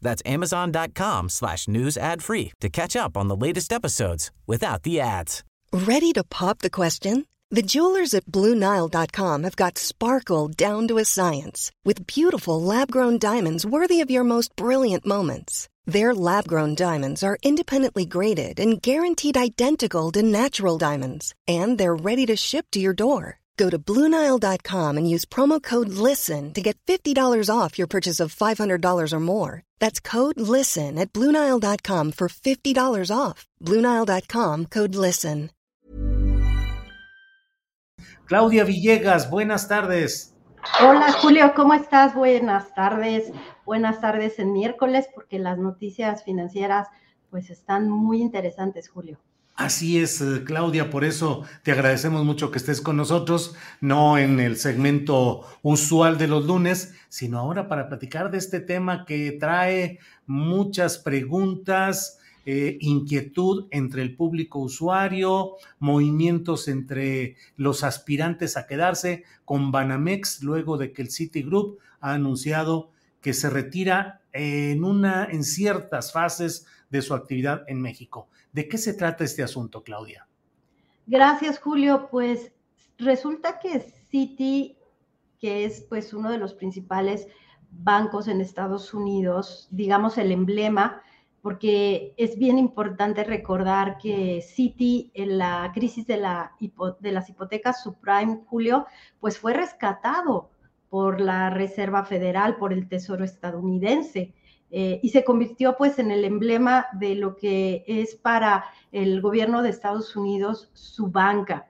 That's amazon.com slash news ad free to catch up on the latest episodes without the ads. Ready to pop the question? The jewelers at BlueNile.com have got sparkle down to a science with beautiful lab-grown diamonds worthy of your most brilliant moments. Their lab-grown diamonds are independently graded and guaranteed identical to natural diamonds, and they're ready to ship to your door. Go to Bluenile.com and use promo code LISTEN to get $50 off your purchase of $500 or more. That's code LISTEN at Bluenile.com for $50 off. Bluenile.com code LISTEN. Claudia Villegas, buenas tardes. Hola Julio, ¿cómo estás? Buenas tardes. Buenas tardes en miércoles porque las noticias financieras pues están muy interesantes, Julio. Así es, eh, Claudia, por eso te agradecemos mucho que estés con nosotros, no en el segmento usual de los lunes, sino ahora para platicar de este tema que trae muchas preguntas, eh, inquietud entre el público usuario, movimientos entre los aspirantes a quedarse con Banamex luego de que el Citigroup ha anunciado que se retira en una en ciertas fases de su actividad en México. ¿De qué se trata este asunto, Claudia? Gracias, Julio. Pues resulta que Citi, que es pues uno de los principales bancos en Estados Unidos, digamos el emblema, porque es bien importante recordar que Citi en la crisis de, de las hipotecas subprime, Julio, pues fue rescatado por la Reserva Federal, por el Tesoro estadounidense. Eh, y se convirtió pues en el emblema de lo que es para el gobierno de Estados Unidos su banca.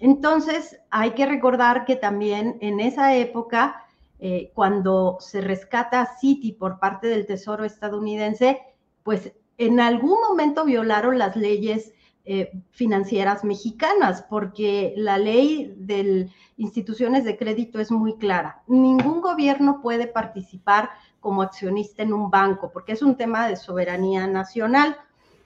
Entonces, hay que recordar que también en esa época, eh, cuando se rescata Citi por parte del Tesoro estadounidense, pues en algún momento violaron las leyes eh, financieras mexicanas, porque la ley de instituciones de crédito es muy clara. Ningún gobierno puede participar como accionista en un banco, porque es un tema de soberanía nacional.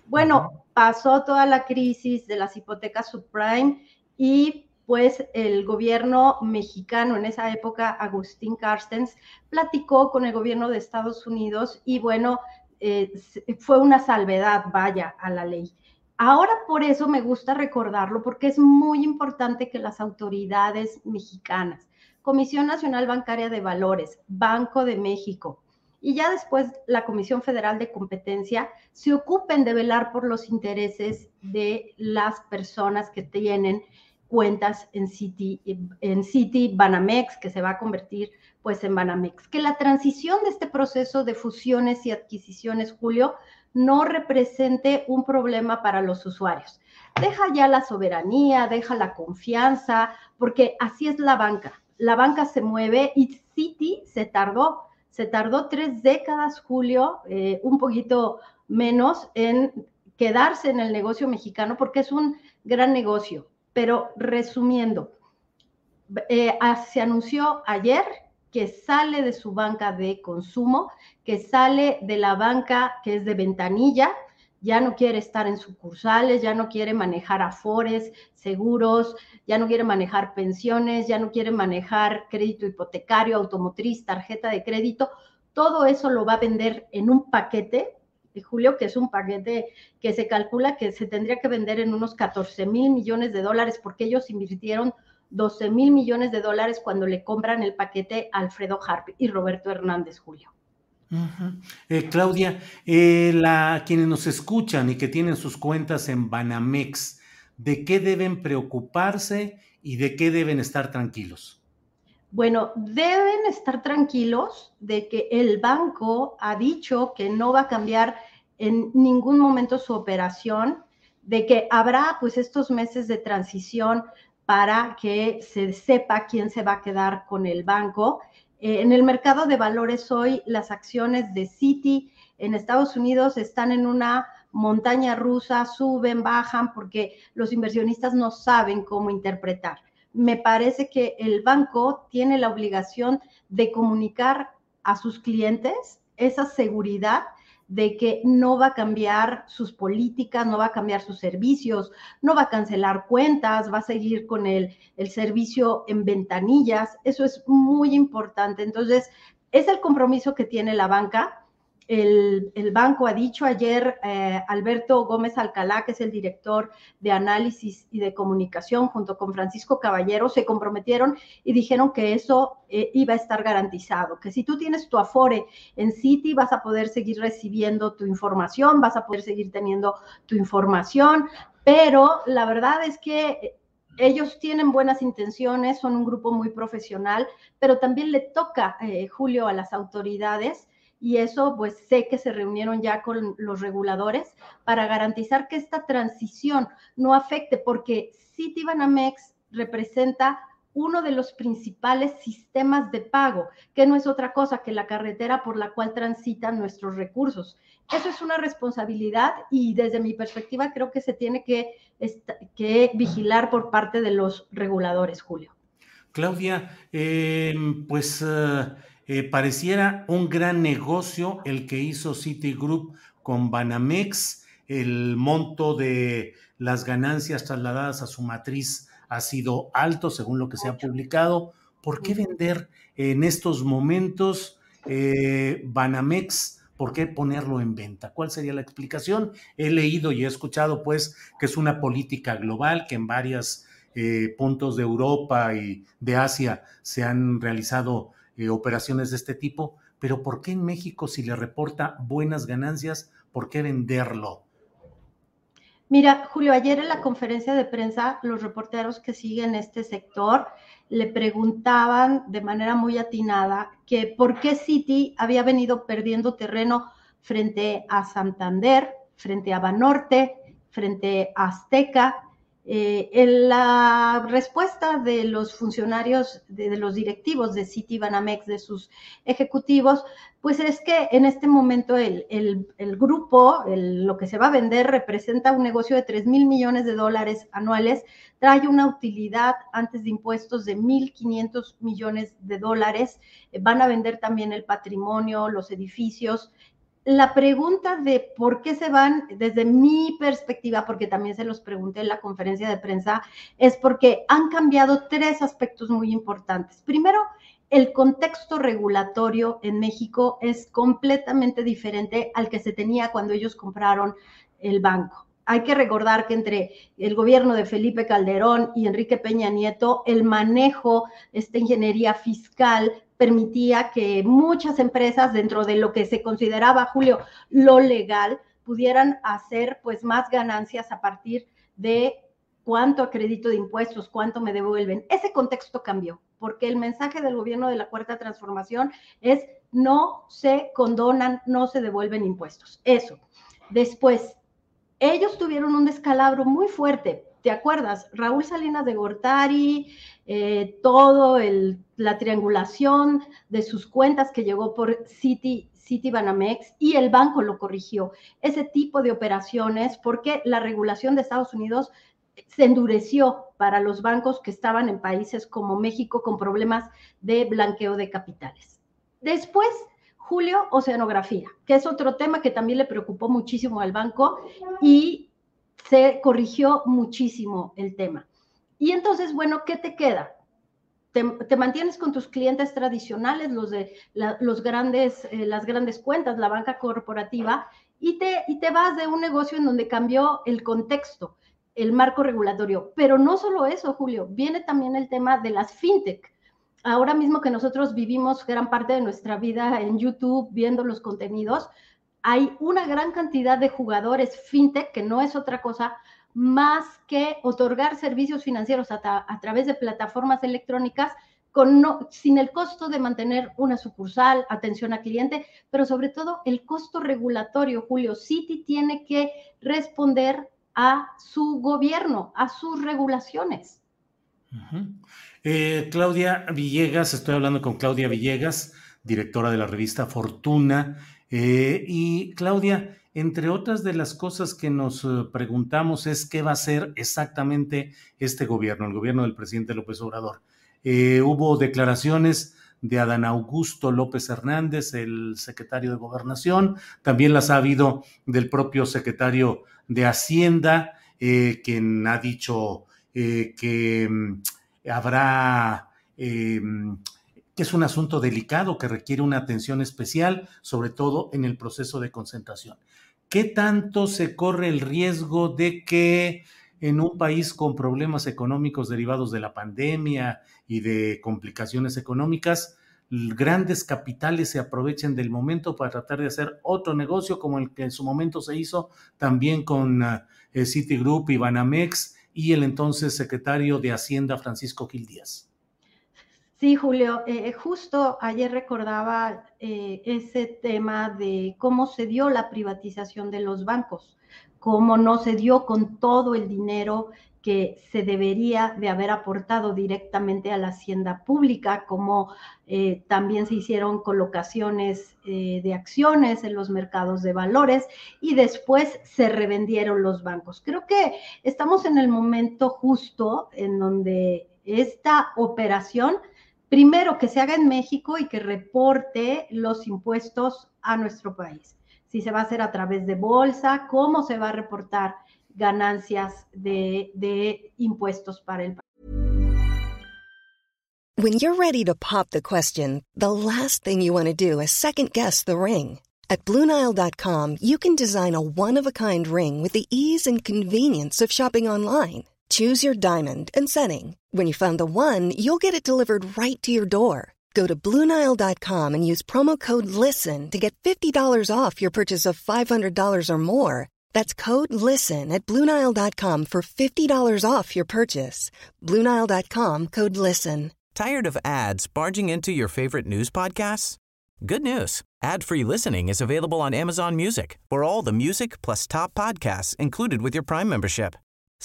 Bueno, pasó toda la crisis de las hipotecas subprime y pues el gobierno mexicano en esa época, Agustín Carstens, platicó con el gobierno de Estados Unidos y bueno, eh, fue una salvedad, vaya, a la ley. Ahora por eso me gusta recordarlo, porque es muy importante que las autoridades mexicanas, Comisión Nacional Bancaria de Valores, Banco de México, y ya después la Comisión Federal de Competencia se ocupen de velar por los intereses de las personas que tienen cuentas en City, en City Banamex, que se va a convertir pues en Banamex. Que la transición de este proceso de fusiones y adquisiciones, Julio, no represente un problema para los usuarios. Deja ya la soberanía, deja la confianza, porque así es la banca. La banca se mueve y City se tardó se tardó tres décadas, Julio, eh, un poquito menos, en quedarse en el negocio mexicano porque es un gran negocio. Pero resumiendo, eh, ah, se anunció ayer que sale de su banca de consumo, que sale de la banca que es de ventanilla, ya no quiere estar en sucursales, ya no quiere manejar afores, seguros, ya no quiere manejar pensiones, ya no quiere manejar crédito hipotecario, automotriz, tarjeta de crédito. Todo eso lo va a vender en un paquete, Julio, que es un paquete que se calcula que se tendría que vender en unos 14 mil millones de dólares porque ellos invirtieron 12 mil millones de dólares cuando le compran el paquete a Alfredo Harp y Roberto Hernández, Julio. Eh, Claudia, eh, la, quienes nos escuchan y que tienen sus cuentas en Banamex, ¿de qué deben preocuparse y de qué deben estar tranquilos? Bueno, deben estar tranquilos de que el banco ha dicho que no va a cambiar en ningún momento su operación, de que habrá pues estos meses de transición para que se sepa quién se va a quedar con el banco eh, en el mercado de valores hoy, las acciones de Citi en Estados Unidos están en una montaña rusa, suben, bajan, porque los inversionistas no saben cómo interpretar. Me parece que el banco tiene la obligación de comunicar a sus clientes esa seguridad de que no va a cambiar sus políticas, no va a cambiar sus servicios, no va a cancelar cuentas, va a seguir con el, el servicio en ventanillas. Eso es muy importante. Entonces, es el compromiso que tiene la banca el, banco ha dicho ayer, eh, Alberto Gómez Alcalá, que es el director de análisis y de comunicación, junto con Francisco Caballero, se comprometieron y dijeron que eso eh, iba a estar garantizado, que si tú tienes tu Afore en Citi, vas a poder seguir recibiendo tu información, vas a poder seguir teniendo tu información, pero la verdad es que ellos tienen buenas intenciones, son un grupo muy profesional, pero también le toca, eh, Julio, a las autoridades y eso pues sé que se reunieron ya con los reguladores para garantizar que esta transición no afecte, porque Citibanamex representa uno de los principales sistemas de pago, que no es otra cosa que la carretera por la cual transitan nuestros recursos. Eso es una responsabilidad y desde mi perspectiva creo que se tiene que, vigilar por parte de los reguladores, Julio. Claudia, em, pues... Eh, eh, pareciera un gran negocio el que hizo Citigroup con Banamex. El monto de las ganancias trasladadas a su matriz ha sido alto, según lo que se ha publicado. ¿Por qué vender en estos momentos eh, Banamex? ¿Por qué ponerlo en venta? ¿Cuál sería la explicación? He leído y he escuchado, pues, que es una política global, que en varios eh, puntos de Europa y de Asia se han realizado eh, operaciones de este tipo, pero ¿por qué en México si le reporta buenas ganancias, por qué venderlo? Mira, Julio, ayer en la conferencia de prensa, los reporteros que siguen este sector le preguntaban de manera muy atinada que por qué Citi había venido perdiendo terreno frente a Santander, frente a Banorte, frente a Azteca, eh, en la respuesta de los funcionarios, de, los directivos de Citibanamex, de sus ejecutivos, pues es que en este momento el, grupo, lo que se va a vender, representa un negocio de 3 mil millones de dólares anuales, trae una utilidad antes de impuestos de 1.500 millones de dólares, van a vender también el patrimonio, los edificios, la pregunta de por qué se van, desde mi perspectiva, porque también se los pregunté en la conferencia de prensa, es porque han cambiado tres aspectos muy importantes. Primero, el contexto regulatorio en México es completamente diferente al que se tenía cuando ellos compraron el banco. Hay que recordar que entre el gobierno de Felipe Calderón y Enrique Peña Nieto, el manejo, esta ingeniería fiscal permitía que muchas empresas dentro de lo que se consideraba, Julio, lo legal, pudieran hacer pues más ganancias a partir de cuánto acredito de impuestos, cuánto me devuelven. Ese contexto cambió, porque el mensaje del gobierno de la Cuarta Transformación es no se condonan, no se devuelven impuestos. Eso. Después, ellos tuvieron un descalabro muy fuerte. ¿Te acuerdas? Raúl Salinas de Gortari, eh, todo la triangulación de sus cuentas que llegó por City, City Banamex y el banco lo corrigió. Ese tipo de operaciones, porque la regulación de Estados Unidos se endureció para los bancos que estaban en países como México con problemas de blanqueo de capitales. Después, Julio, oceanografía, que es otro tema que también le preocupó muchísimo al banco y se corrigió muchísimo el tema. Y entonces, bueno, ¿qué te queda? Te, mantienes con tus clientes tradicionales, los de los grandes, eh, las grandes cuentas, la banca corporativa, y te, y te vas de un negocio en donde cambió el contexto, el marco regulatorio. Pero no solo eso, Julio, viene también el tema de las fintech. Ahora mismo que nosotros vivimos gran parte de nuestra vida en YouTube viendo los contenidos, hay una gran cantidad de jugadores fintech, que no es otra cosa más que otorgar servicios financieros a, través de plataformas electrónicas sin el costo de mantener una sucursal, atención al cliente, pero sobre todo el costo regulatorio, Julio. Citi tiene que responder a su gobierno, a sus regulaciones. Eh, Claudia Villegas, estoy hablando con Claudia Villegas, directora de la revista Fortuna. Eh, y Claudia, entre otras de las cosas que nos eh, preguntamos es qué va a hacer exactamente este gobierno, el gobierno del presidente López Obrador. Eh, hubo declaraciones de Adán Augusto López Hernández, el secretario de Gobernación, también las ha habido del propio secretario de Hacienda, quien ha dicho que mm, habrá que es un asunto delicado que requiere una atención especial, sobre todo en el proceso de concentración. ¿Qué tanto se corre el riesgo de que en un país con problemas económicos derivados de la pandemia y de complicaciones económicas, grandes capitales se aprovechen del momento para tratar de hacer otro negocio como el que en su momento se hizo también con eh, Citigroup y Banamex y el entonces secretario de Hacienda Francisco Gil Díaz? Sí, Julio, eh, justo ayer recordaba eh, ese tema de cómo se dio la privatización de los bancos, cómo no se dio con todo el dinero que se debería de haber aportado directamente a la hacienda pública, como eh, también se hicieron colocaciones de acciones en los mercados de valores y después se revendieron los bancos. Creo que estamos en el momento justo en donde esta operación primero que se haga en México y que reporte los impuestos a nuestro país. Si se va a hacer a través de bolsa, cómo se va a reportar ganancias de, impuestos para el país. When you're ready to pop the question, the last thing you want to do is second guess the ring. At BlueNile.com, you can design a one-of-a-kind ring with the ease and convenience of shopping online. Choose your diamond and setting. When you find the one, you'll get it delivered right to your door. Go to Bluenile.com and use promo code LISTEN to get $50 off your purchase of $500 or more. That's code LISTEN at Bluenile.com for $50 off your purchase. Bluenile.com code LISTEN. Tired of ads barging into your favorite news podcasts? Good news. Ad-free listening is available on Amazon Music for all the music plus top podcasts included with your Prime membership.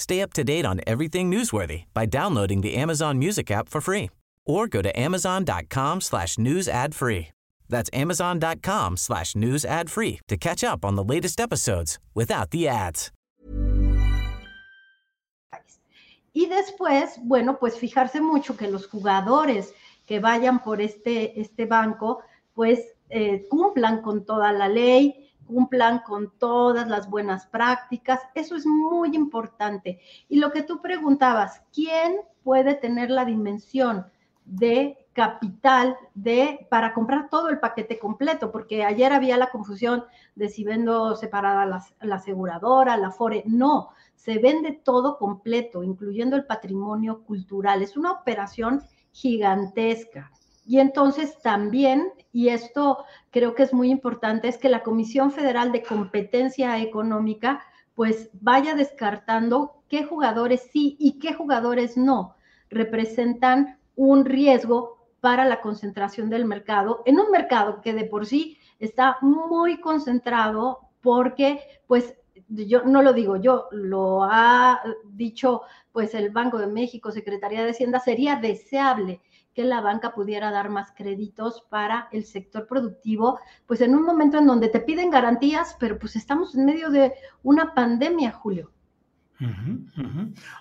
Stay up to date on everything newsworthy by downloading the Amazon Music app for free or go to amazon.com slash news ad free. That's amazon.com slash news ad free to catch up on the latest episodes without the ads. Y después, bueno, pues fijarse mucho que los jugadores que vayan por este, este banco, pues eh, cumplan con toda la ley, cumplan con todas las buenas prácticas. Eso es muy importante. Y lo que tú preguntabas, ¿quién puede tener la dimensión de capital de para comprar todo el paquete completo? Porque ayer había la confusión de si vendo separada la, la aseguradora, la FORE. No, se vende todo completo, incluyendo el patrimonio cultural. Es una operación gigantesca. Y entonces también, y esto creo que es muy importante, es que la Comisión Federal de Competencia Económica pues vaya descartando qué jugadores sí y qué jugadores no representan un riesgo para la concentración del mercado, en un mercado que de por sí está muy concentrado porque pues yo no lo digo yo, lo ha dicho pues el Banco de México, Secretaría de Hacienda, sería deseable que la banca pudiera dar más créditos para el sector productivo, pues en un momento en donde te piden garantías, pero pues estamos en medio de una pandemia, Julio.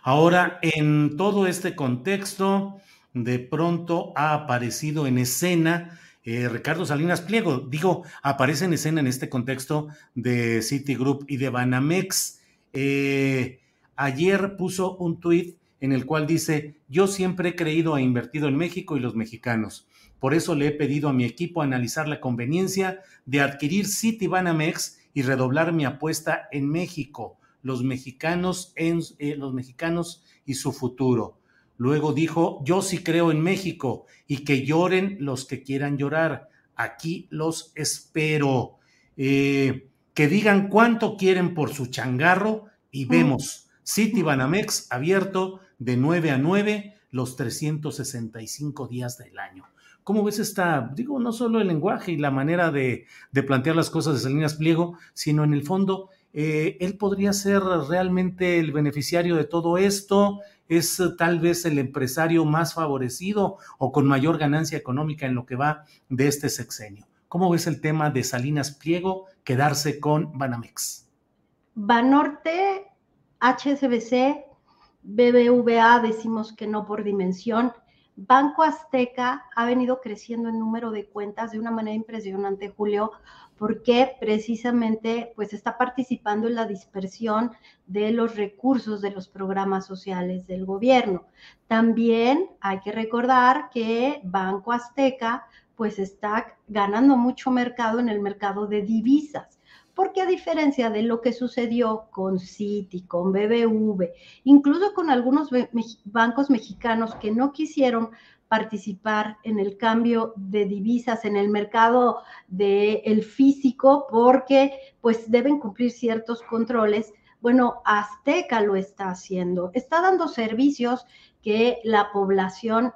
Ahora, en todo este contexto, de pronto ha aparecido en escena eh, Ricardo Salinas Pliego. Digo, aparece en escena en este contexto de Citigroup y de Banamex. Eh, ayer puso un tuit en el cual dice, yo siempre he creído e invertido en México y los mexicanos. Por eso le he pedido a mi equipo analizar la conveniencia de adquirir Citibanamex y redoblar mi apuesta en México, los mexicanos, en, eh, los mexicanos y su futuro. Luego dijo, yo sí creo en México y que lloren los que quieran llorar. Aquí los espero. Eh, que digan cuánto quieren por su changarro y mm. vemos. Citibanamex abierto de 9 a 9 los 365 días del año. ¿Cómo ves esta, digo, no solo el lenguaje y la manera de, plantear las cosas de Salinas Pliego, sino en el fondo, eh, él podría ser realmente el beneficiario de todo esto, es tal vez el empresario más favorecido o con mayor ganancia económica en lo que va de este sexenio. ¿Cómo ves el tema de Salinas Pliego quedarse con Banamex? Banorte, HSBC, BBVA, decimos que no por dimensión. Banco Azteca ha venido creciendo en número de cuentas de una manera impresionante, Julio, porque precisamente pues está participando en la dispersión de los recursos de los programas sociales del gobierno. También hay que recordar que Banco Azteca pues está ganando mucho mercado en el mercado de divisas porque a diferencia de lo que sucedió con Citi, con BBV, incluso con algunos bancos mexicanos que no quisieron participar en el cambio de divisas en el mercado del el físico porque pues deben cumplir ciertos controles. Bueno, Azteca lo está haciendo, está dando servicios que la población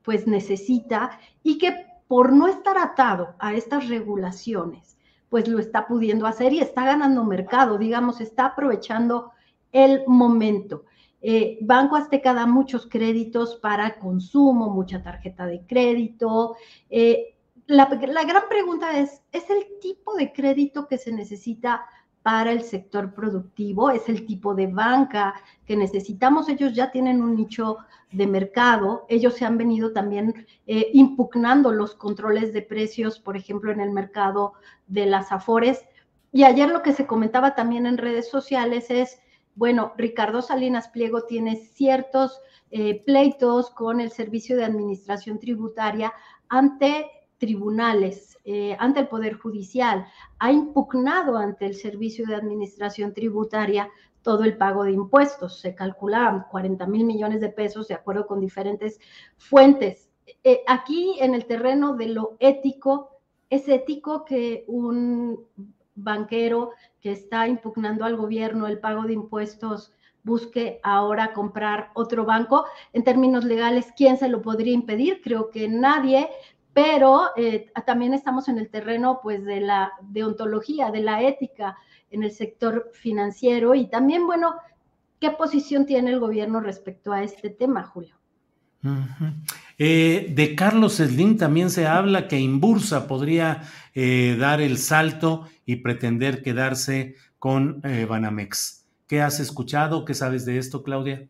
pues necesita y que por no estar atado a estas regulaciones pues lo está pudiendo hacer y está ganando mercado, digamos, está aprovechando el momento. Eh, Banco Azteca da muchos créditos para consumo, mucha tarjeta de crédito. Eh, la, la, gran pregunta es, ¿es el tipo de crédito que se necesita para el sector productivo? ¿Es el tipo de banca que necesitamos? Ellos ya tienen un nicho de mercado. Ellos se han venido también eh, impugnando los controles de precios, por ejemplo, en el mercado de las Afores. Y ayer lo que se comentaba también en redes sociales es, bueno, Ricardo Salinas Pliego tiene ciertos eh, pleitos con el Servicio de Administración Tributaria ante tribunales, eh, ante el Poder Judicial, ha impugnado ante el Servicio de Administración Tributaria todo el pago de impuestos. Se calculaban 40 mil millones de pesos de acuerdo con diferentes fuentes. Eh, aquí en el terreno de lo ético, es ético que un banquero que está impugnando al gobierno el pago de impuestos busque ahora comprar otro banco. En términos legales, ¿quién se lo podría impedir? Creo que nadie, pero eh, también estamos en el terreno pues de la deontología, de la ética en el sector financiero y también, bueno, ¿qué posición tiene el gobierno respecto a este tema, Julio? Eh, de Carlos Slim también se habla que Inbursa podría eh, dar el salto y pretender quedarse con Banamex. ¿Qué has escuchado? ¿Qué sabes de esto, Claudia?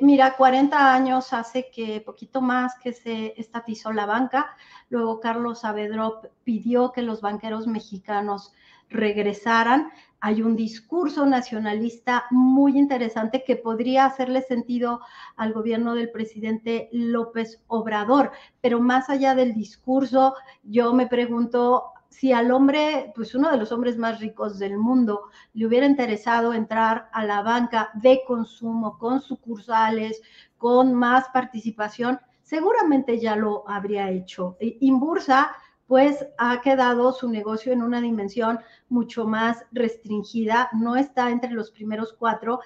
Mira, 40 años hace que poquito más que se estatizó la banca. Luego Carlos Saavedra pidió que los banqueros mexicanos regresaran. Hay un discurso nacionalista muy interesante que podría hacerle sentido al gobierno del presidente López Obrador, pero más allá del discurso, yo me pregunto si al hombre, pues uno de los hombres más ricos del mundo, le hubiera interesado entrar a la banca de consumo con sucursales, con más participación, seguramente ya lo habría hecho. Inbursa pues ha quedado su negocio en una dimensión mucho más restringida, no está entre los primeros cuatro.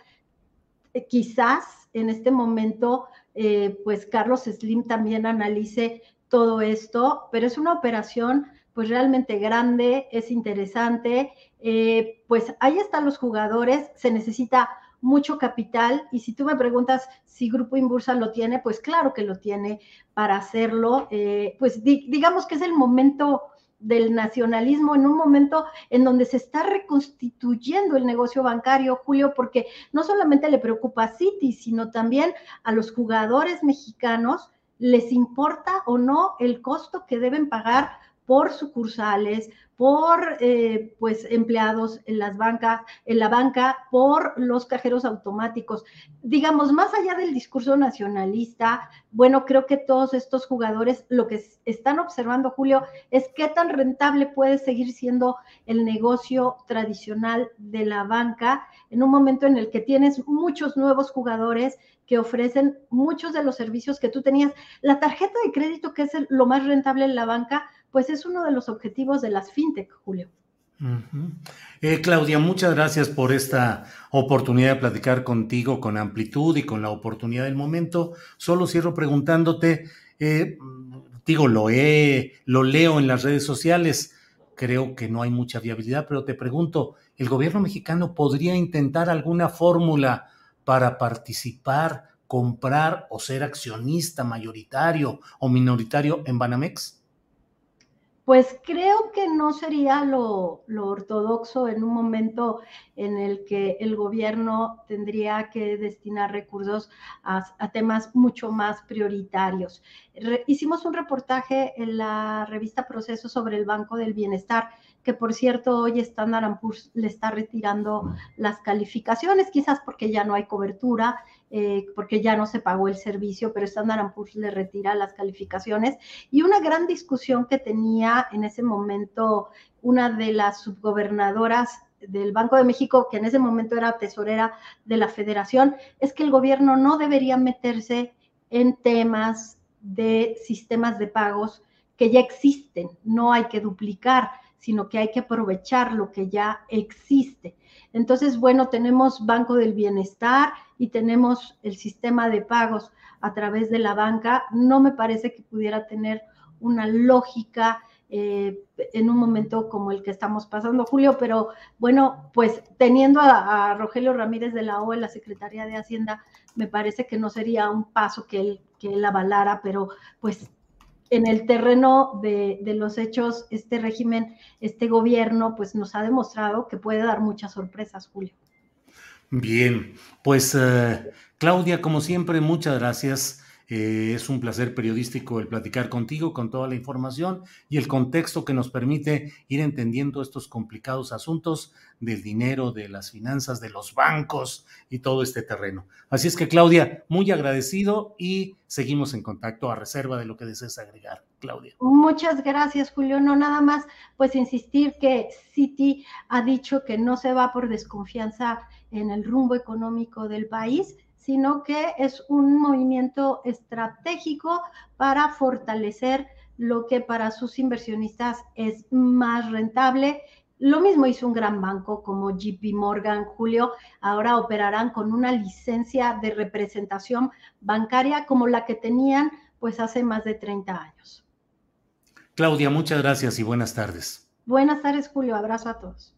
Eh, quizás en este momento, eh, pues Carlos Slim también analice todo esto, pero es una operación pues realmente grande, es interesante, eh, pues ahí están los jugadores, se necesita mucho capital y si tú me preguntas si Grupo Inbursa lo tiene, pues claro que lo tiene para hacerlo. Eh, pues digamos que es el momento del nacionalismo en un momento en donde se está reconstituyendo el negocio bancario, Julio, porque no solamente le preocupa a Citi, sino también a los jugadores mexicanos, les importa o no el costo que deben pagar por sucursales, por eh, pues empleados en las bancas, en la banca, por los cajeros automáticos. Digamos, más allá del discurso nacionalista, bueno, creo que todos estos jugadores lo que están observando, Julio, es qué tan rentable puede seguir siendo el negocio tradicional de la banca en un momento en el que tienes muchos nuevos jugadores que ofrecen muchos de los servicios que tú tenías. La tarjeta de crédito, que es lo más rentable en la banca, pues es uno de los objetivos de las fintech, Julio. Eh, Claudia, muchas gracias por esta oportunidad de platicar contigo con amplitud y con la oportunidad del momento. Solo cierro preguntándote, eh, digo, lo, he, lo leo en las redes sociales, creo que no hay mucha viabilidad, pero te pregunto, ¿el gobierno mexicano podría intentar alguna fórmula para participar, comprar o ser accionista mayoritario o minoritario en Banamex? Pues creo que no sería lo, ortodoxo en un momento en el que el gobierno tendría que destinar recursos a, temas mucho más prioritarios. hicimos un reportaje en la revista Proceso sobre el Banco del Bienestar que por cierto hoy Standard Poor's le está retirando las calificaciones, quizás porque ya no hay cobertura, eh, porque ya no se pagó el servicio, pero Standard Poor's le retira las calificaciones. Y una gran discusión que tenía en ese momento una de las subgobernadoras del Banco de México, que en ese momento era tesorera de la federación, es que el gobierno no debería meterse en temas de sistemas de pagos que ya existen, no hay que duplicar sino que hay que aprovechar lo que ya existe. Entonces, bueno, tenemos Banco del Bienestar y tenemos el sistema de pagos a través de la banca. No me parece que pudiera tener una lógica eh, en un momento como el que estamos pasando, Julio, pero bueno, pues teniendo a, Rogelio Ramírez de la OE, la Secretaría de Hacienda, me parece que no sería un paso que él, que él avalara, pero pues en el terreno de, los hechos, este régimen, este gobierno, pues nos ha demostrado que puede dar muchas sorpresas, Julio. Bien, pues eh, Claudia, como siempre, muchas gracias. Eh, es un placer periodístico el platicar contigo con toda la información y el contexto que nos permite ir entendiendo estos complicados asuntos del dinero, de las finanzas, de los bancos y todo este terreno. Así es que Claudia, muy agradecido y seguimos en contacto a reserva de lo que desees agregar, Claudia. Muchas gracias, Julio. No nada más, pues insistir que Citi ha dicho que no se va por desconfianza en el rumbo económico del país, sino que es un movimiento estratégico para fortalecer lo que para sus inversionistas es más rentable. Lo mismo hizo un gran banco como JP Morgan, Julio. Ahora operarán con una licencia de representación bancaria como la que tenían pues hace más de 30 años. Claudia, muchas gracias y buenas tardes. Buenas tardes, Julio. Abrazo a todos.